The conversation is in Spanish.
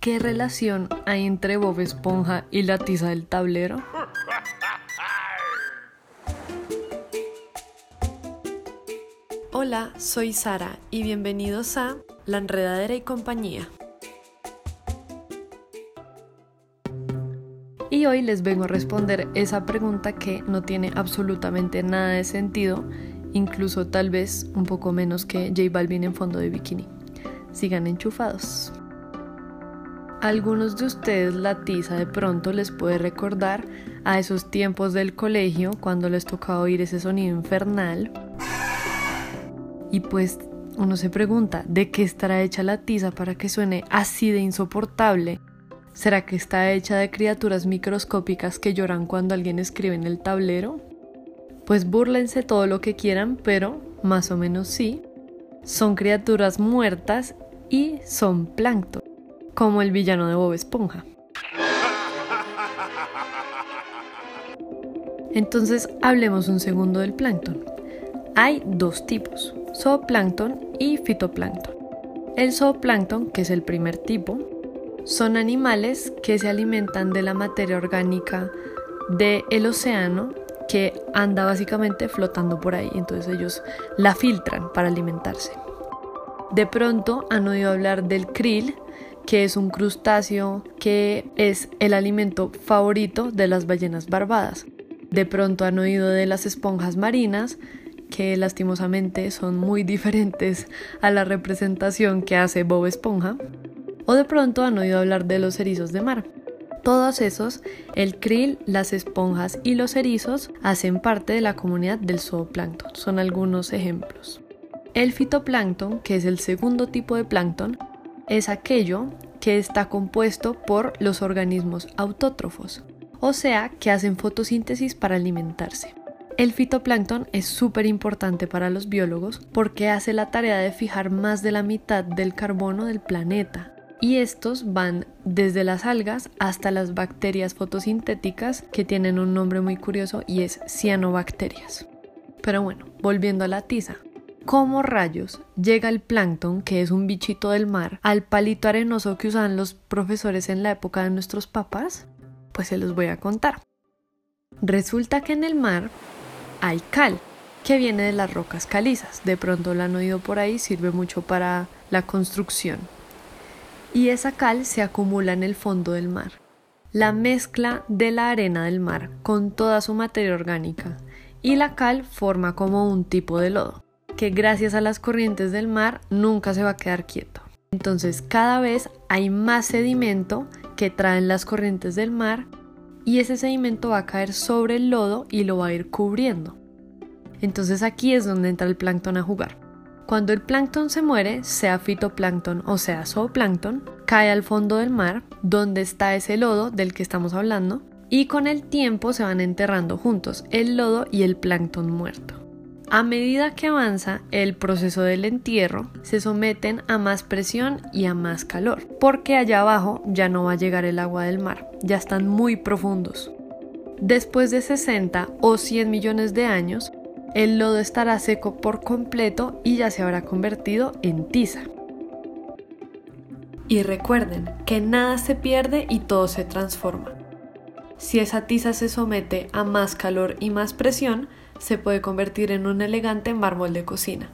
¿qué relación hay entre Bob Esponja y la tiza del tablero? Hola, soy Sara y bienvenidos a La Enredadera y Compañía. Y hoy les vengo a responder esa pregunta que no tiene absolutamente nada de sentido, incluso tal vez un poco menos que J Balvin en fondo de bikini. Sigan enchufados. Algunos de ustedes la tiza de pronto les puede recordar a esos tiempos del colegio cuando les tocaba oír ese sonido infernal. Y pues uno se pregunta, ¿de qué estará hecha la tiza para que suene así de insoportable? ¿Será que está hecha de criaturas microscópicas que lloran cuando alguien escribe en el tablero? Pues búrlense todo lo que quieran, pero más o menos sí. Son criaturas muertas y son plancton como el villano de Bob Esponja. Entonces hablemos un segundo del plancton. Hay dos tipos, zooplancton y fitoplancton. El zooplancton, que es el primer tipo, son animales que se alimentan de la materia orgánica del océano que anda básicamente flotando por ahí, entonces ellos la filtran para alimentarse. De pronto han oído hablar del krill, que es un crustáceo que es el alimento favorito de las ballenas barbadas. De pronto han oído de las esponjas marinas, que lastimosamente son muy diferentes a la representación que hace Bob Esponja. O de pronto han oído hablar de los erizos de mar. Todos esos, el krill, las esponjas y los erizos, hacen parte de la comunidad del zooplancton. Son algunos ejemplos. El fitoplancton, que es el segundo tipo de plancton, es aquello que está compuesto por los organismos autótrofos, o sea, que hacen fotosíntesis para alimentarse. El fitoplancton es súper importante para los biólogos porque hace la tarea de fijar más de la mitad del carbono del planeta. Y estos van desde las algas hasta las bacterias fotosintéticas que tienen un nombre muy curioso y es cianobacterias. Pero bueno, volviendo a la tiza. ¿Cómo rayos llega el plancton, que es un bichito del mar, al palito arenoso que usaban los profesores en la época de nuestros papás? Pues se los voy a contar. Resulta que en el mar hay cal, que viene de las rocas calizas. De pronto la han oído por ahí, sirve mucho para la construcción. Y esa cal se acumula en el fondo del mar. La mezcla de la arena del mar con toda su materia orgánica y la cal forma como un tipo de lodo que gracias a las corrientes del mar nunca se va a quedar quieto. Entonces cada vez hay más sedimento que traen las corrientes del mar y ese sedimento va a caer sobre el lodo y lo va a ir cubriendo. Entonces aquí es donde entra el plancton a jugar. Cuando el plancton se muere, sea fitoplancton o sea zooplancton, cae al fondo del mar, donde está ese lodo del que estamos hablando, y con el tiempo se van enterrando juntos el lodo y el plancton muerto. A medida que avanza el proceso del entierro, se someten a más presión y a más calor, porque allá abajo ya no va a llegar el agua del mar, ya están muy profundos. Después de 60 o 100 millones de años, el lodo estará seco por completo y ya se habrá convertido en tiza. Y recuerden que nada se pierde y todo se transforma. Si esa tiza se somete a más calor y más presión, se puede convertir en un elegante mármol de cocina.